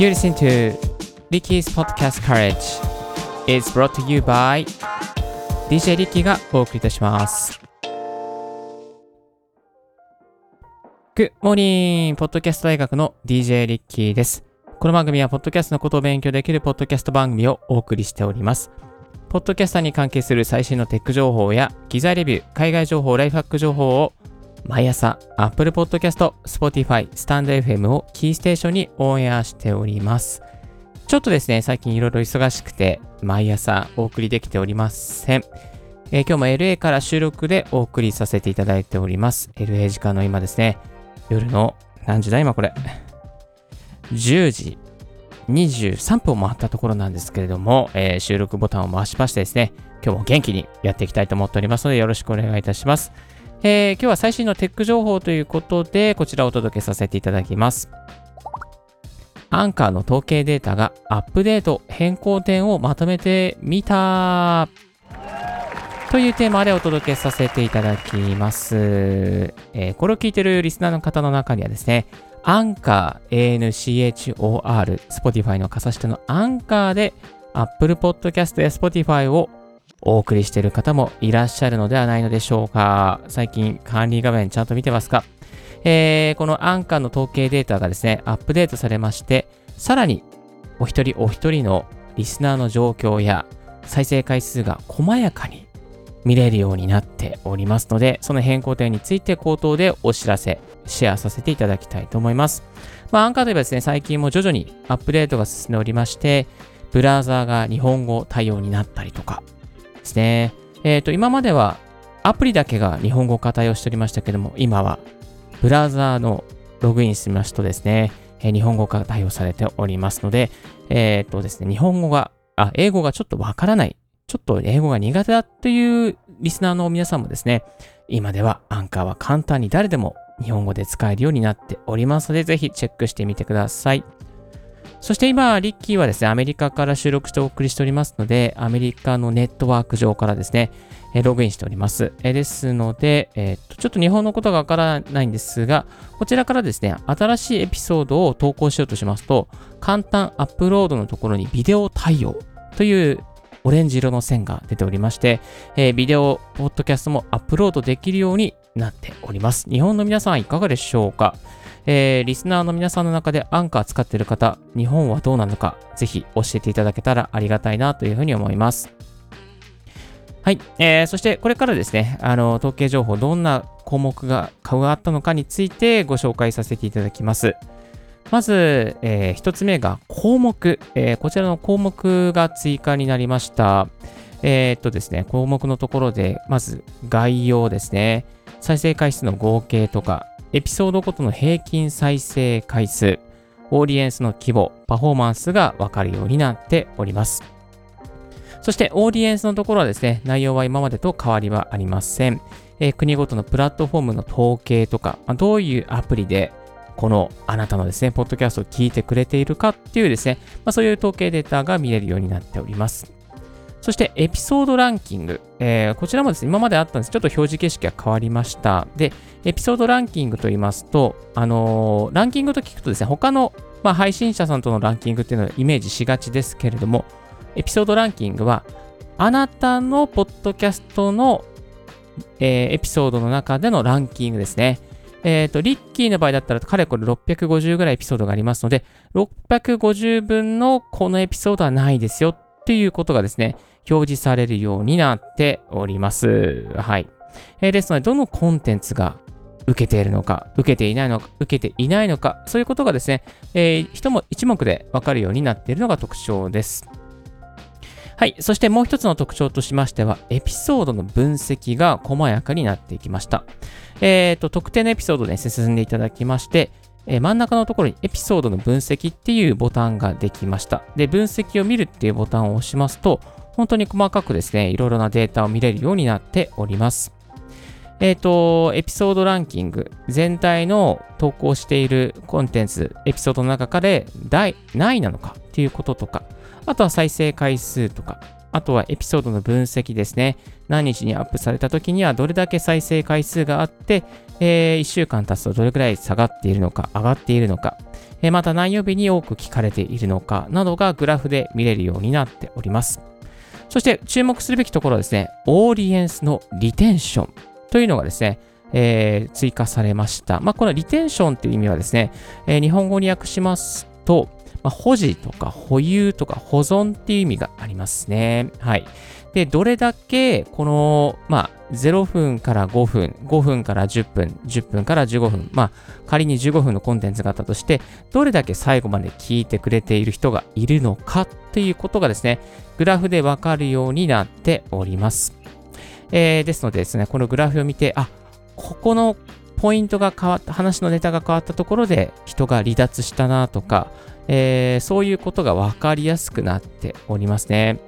You listen to Ricky's Podcast Courage is brought to you by DJ リッキーがお送りいたします。Good morning! ポッドキャスト大学の DJ リッキーです。この番組は、ポッドキャストのことを勉強できるポッドキャスト番組をお送りしております。ポッドキャスターに関係する最新のテック情報や、機材レビュー、海外情報、ライフハック情報を、毎朝、Apple Podcast、Spotify、StandFM をキーステーションにオンエアしております。ちょっとですね、最近いろいろ忙しくて、毎朝お送りできておりません。えー今日も LA から収録でお送りさせていただいております。LA 時間の今ですね、夜の何時だ今これ。10時23分を回ったところなんですけれども、えー収録ボタンを回しましてですね、今日も元気にやっていきたいと思っておりますので、よろしくお願いいたします。えー今日は最新のテック情報ということで、こちらをお届けさせていただきます。アンカーの統計データがアップデート変更点をまとめてみたというテーマでお届けさせていただきます。えーこれを聞いているリスナーの方の中にはですね、アンカー、ANCHOR、Spotify の傘下のアンカーで Apple Podcast や Spotify をお送りしている方もいらっしゃるのではないのでしょうか。最近管理画面ちゃんと見てますか？えーこのアンカーの統計データがですね、アップデートされまして、さらにお一人お一人のリスナーの状況や再生回数が細やかに見れるようになっておりますので、その変更点について口頭でお知らせ、シェアさせていただきたいと思います。まあ、アンカーといえばですね、最近も徐々にアップデートが進んでおりまして、ブラウザーが日本語対応になったりとかですね。えっ、と、今まではアプリだけが日本語化対応しておりましたけども、今はブラウザーのログインしますとですね、えー日本語化対応されておりますので、えっ、とですね、日本語が、あ、英語がちょっとわからない、ちょっと英語が苦手だというリスナーの皆さんもですね、今ではアンカーは簡単に誰でも日本語で使えるようになっておりますので、ぜひチェックしてみてください。そして今、リッキーはですね、アメリカから収録してお送りしておりますので、アメリカのネットワーク上からですね、えログインしております。えですので、えーっと、ちょっと日本のことがわからないんですが、こちらからですね、新しいエピソードを投稿しようとしますと、簡単アップロードのところにビデオ対応というオレンジ色の線が出ておりまして、えービデオ、ポッドキャストもアップロードできるようになっております。日本の皆さんいかがでしょうか？えーリスナーの皆さんの中でアンカー使ってる方、日本はどうなのか、ぜひ教えていただけたらありがたいなというふうに思います。はい。えーそしてこれからですね、あの、統計情報、どんな項目が変わったのかについてご紹介させていただきます。まず、えー一つ目が項目、えーこちらの項目が追加になりました。えーっとですね、項目のところで、まず概要ですね。再生回数の合計とか、エピソードごとの平均再生回数、オーディエンスの規模、パフォーマンスがわかるようになっております。そして、オーディエンスのところはですね、内容は今までと変わりはありません。えー国ごとのプラットフォームの統計とか、まあどういうアプリで、このあなたのですね、ポッドキャストを聞いてくれているかっていうですね、まあ、そういう統計データが見れるようになっております。そして、エピソードランキング。えーこちらもですね、今まであったんです。ちょっと表示形式が変わりました。で、エピソードランキングと言いますと、あのーランキングと聞くとですね、他の、まあ、配信者さんとのランキングっていうのをイメージしがちですけれども、エピソードランキングは、あなたのポッドキャストの、えーエピソードの中でのランキングですね。えっ、と、リッキーの場合だったら、かれこれ650ぐらいエピソードがありますので、650分のこのエピソードはないですよっていうことがですね、表示されるようになっております。はい。えーですので、どのコンテンツが受けているのか、受けていないのか、受けていないのか、そういうことがですね、えー一も一目でわかるようになっているのが特徴です。はい。そしてもう一つの特徴としましては、エピソードの分析が細やかになっていきました。えっ、と、特定のエピソードで進んでいただきまして、えー真ん中のところにエピソードの分析っていうボタンができました。で、分析を見るっていうボタンを押しますと、本当に細かくですね、いろいろなデータを見れるようになっております。えっ、と、エピソードランキング、全体の投稿しているコンテンツ、エピソードの中から第何位なのかっていうこととか、あとは再生回数とか、あとはエピソードの分析ですね。何日にアップされた時にはどれだけ再生回数があって、えー、1週間経つとどれくらい下がっているのか、上がっているのか、えー、また何曜日に多く聞かれているのかなどがグラフで見れるようになっております。そして注目するべきところはですね、オーディエンスのリテンションというのがですね、えー、追加されました。まあ、このリテンションという意味はですね、えー、日本語に訳しますと、まあ、保持とか保有とか保存っていう意味がありますね。はい。で、どれだけこの、まあ、0分から5分、5分から10分、10分から15分、まあ、仮に15分のコンテンツがあったとして、どれだけ最後まで聞いてくれている人がいるのかっていうことがですね、グラフでわかるようになっております。えー、ですのでですね、このグラフを見て、あ、ここのポイントが変わった、話のネタが変わったところで人が離脱したなとか、えー、そういうことが分かりやすくなっておりますね。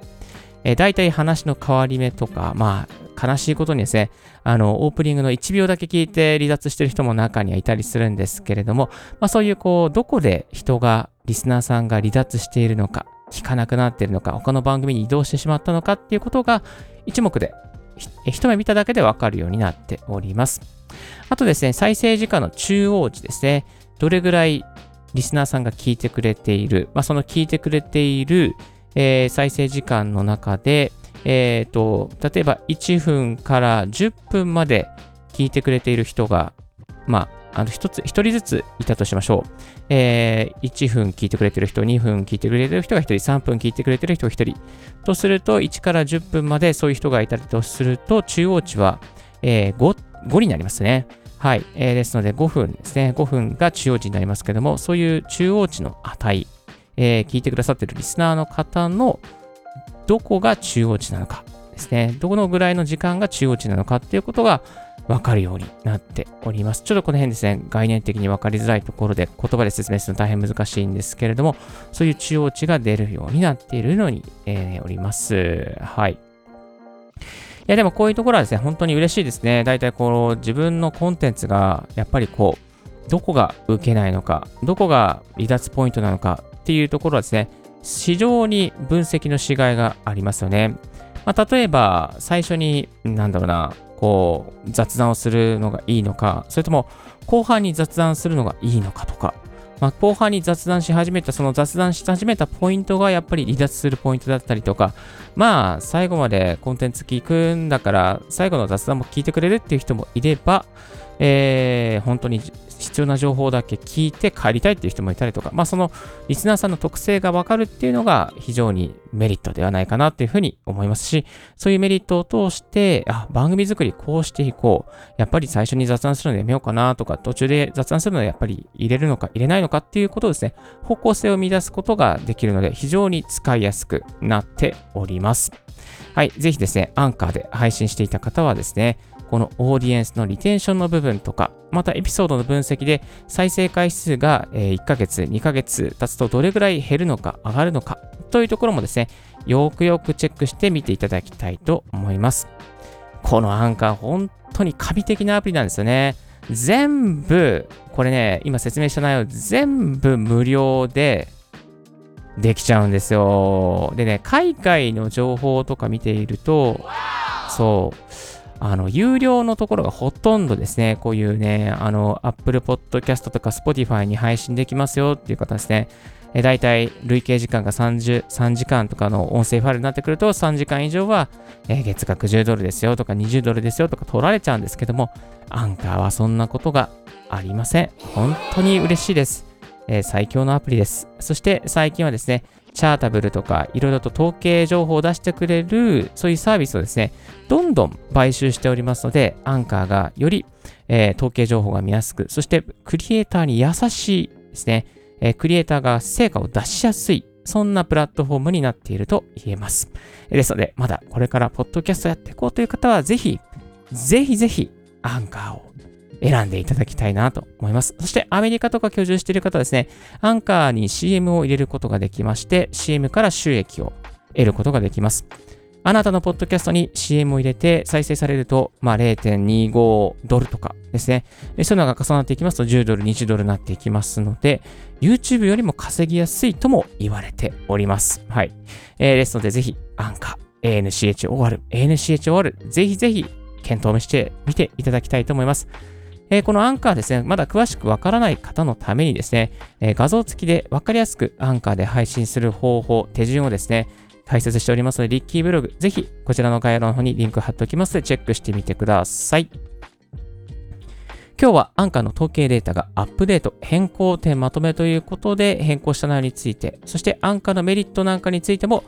えー、大体話の変わり目とか、まあ、悲しいことにですね、あの、オープニングの1秒だけ聞いて離脱してる人も中にはいたりするんですけれども、まあそういうこう、どこで人が、リスナーさんが離脱しているのか、聞かなくなっているのか、他の番組に移動してしまったのかっていうことが一目で、一目見ただけでわかるようになっております。あとですね、再生時間の中央値ですね。どれぐらいリスナーさんが聞いてくれている、まあ、その聞いてくれている、えー、再生時間の中で、え、ー、と、例えば1分から10分まで聞いてくれている人が、まあ、あの、一つ、一人ずついたとしましょう。えー、1分聞いてくれてる人、2分聞いてくれてる人が1人、3分聞いてくれてる人が1人。とすると、1から10分までそういう人がいたりとすると、中央値は、えー、5、5になりますね。はい。えー、ですので、5分ですね。5分が中央値になりますけども、そういう中央値の値、えー、聞いてくださってるリスナーの方のどこが中央値なのかですね。どのぐらいの時間が中央値なのかっていうことがわかるようになっております。ちょっとこの辺ですね、概念的にわかりづらいところで言葉で説明するの大変難しいんですけれども、そういう中央値が出るようになっているのに、えー、おります。はい。いや、でもこういうところはですね、本当に嬉しいですね。大体この自分のコンテンツが、やっぱりこう、どこが受けないのか、どこが離脱ポイントなのかっていうところはですね、非常に分析のしがいがありますよね。まあ、例えば、最初に、なんだろうな、こう、雑談をするのがいいのか、それとも、後半に雑談するのがいいのかとか、まあ、後半に雑談し始めた、その雑談し始めたポイントがやっぱり離脱するポイントだったりとか、まあ、最後までコンテンツ聞くんだから、最後の雑談も聞いてくれるっていう人もいれば、えー、本当に必要な情報だけ聞いて帰りたいっていう人もいたりとか、まあそのリスナーさんの特性がわかるっていうのが非常にメリットではないかなっていうふうに思いますし、そういうメリットを通して、あ、番組作りこうしていこう。やっぱり最初に雑談するのやめようかなとか、途中で雑談するのやっぱり入れるのか入れないのかっていうことをですね、方向性を見出すことができるので、非常に使いやすくなっております。はい。ぜひですね、アンカーで配信していた方はですね、このオーディエンスのリテンションの部分とか、またエピソードの分析で再生回数が1ヶ月、2ヶ月経つとどれぐらい減るのか上がるのかというところもですね、よくよくチェックしてみていただきたいと思います。このアンカー本当に神的なアプリなんですよね。全部、これね、今説明した内容全部無料でできちゃうんですよ。でね、海外の情報とか見ていると、そう、あの、有料のところがほとんどですね、こういうね、あの、Apple Podcast とか Spotify に配信できますよっていう方ですね。え大体累計時間が30 3時間とかの音声ファイルになってくると3時間以上は、え月額10ドルですよとか20ドルですよとか取られちゃうんですけども、アンカーはそんなことがありません。本当に嬉しいです。え、最強のアプリです。そして最近はですね、チャータブルとかいろいろと統計情報を出してくれるそういうサービスをですね、どんどん買収しておりますので、アンカーがより、えー、統計情報が見やすく、そしてクリエイターに優しいですね、えー、クリエイターが成果を出しやすい、そんなプラットフォームになっていると言えます。ですので、まだこれからポッドキャストやっていこうという方は、ぜひ、ぜひぜひ、アンカーを選んでいただきたいなと思います。そしてアメリカとか居住している方はですね、アンカーに CM を入れることができまして、CM から収益を得ることができます。あなたのポッドキャストに CM を入れて再生されると、まあ、0.25ドルとかですね。そういうのが重なっていきますと10ドル、20ドルになっていきますので、YouTube よりも稼ぎやすいとも言われております。はい。えー、ですので、ぜひ、アンカー ANCHOR、ANCHOR、ぜひぜひ検討してみていただきたいと思います。えー、このアンカーですね、まだ詳しくわからない方のためにですね、えー、画像付きでわかりやすくアンカーで配信する方法、手順をですね、解説しておりますので、リッキーブログ、ぜひこちらの概要欄の方にリンク貼っておきますので、チェックしてみてください。今日はアンカーの統計データがアップデート、変更点まとめということで変更した内容について、そしてアンカーのメリットなんかについても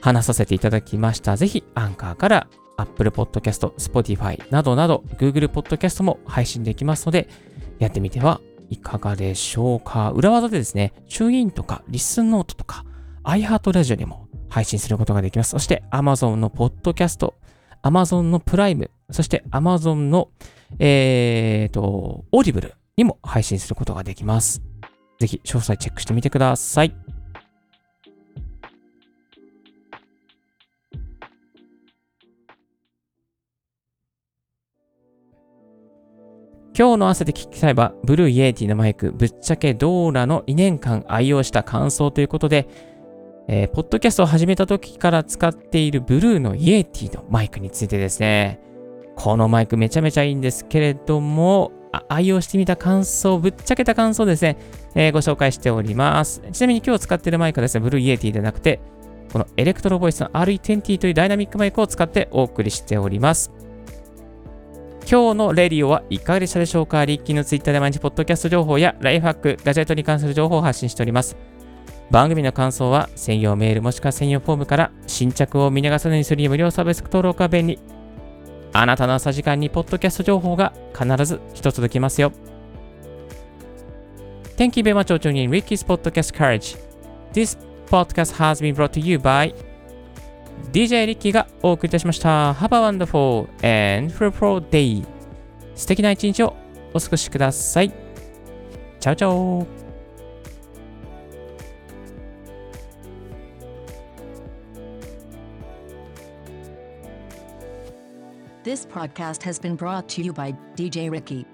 話させていただきました。ぜひアンカーから Apple Podcast、Spotify などなど Google Podcast も配信できますので、やってみてはいかがでしょうか。裏技でですね、チューインとかリスンノートとか iHeart ラジオにも配信することができます。そして Amazon の Podcast、Amazon のプライム、そして Amazon のえ、ー、と、 Audible にも配信することができます。ぜひ詳細チェックしてみてください。今日の汗で聞きたいは、ブルーイエーティのマイク、ぶっちゃけドーラの2年間愛用した感想ということで、えー、ポッドキャストを始めた時から使っているブルーのイエーティのマイクについてですね、このマイクめちゃめちゃいいんですけれども、愛用してみた感想、ぶっちゃけた感想ですね、えー、ご紹介しております。ちなみに今日使っているマイクはですね、 Blue Yeti でなくて、この Electro-Voice の RE20 というダイナミックマイクを使ってお送りしております。今日のレディオはいかがでしたでしょうか？リッキーのツイッターで毎日ポッドキャスト情報やライフハック、ガジェットに関する情報を発信しております。番組の感想は専用メールもしくは専用フォームから新着を見逃さないようにする無料サービス登録は便利。あなたの朝時間にポッドキャスト情報が必ず一つ届きますよ。Thank you very much for tuning in Ricky's Podcast Courage. This podcast has been brought to you by DJ リッキーがお送りいたしました。Have a wonderful and fruitful day. 素敵な一日をお過ごしください。チャオチャオ This podcast has been brought to you by DJ Ricky.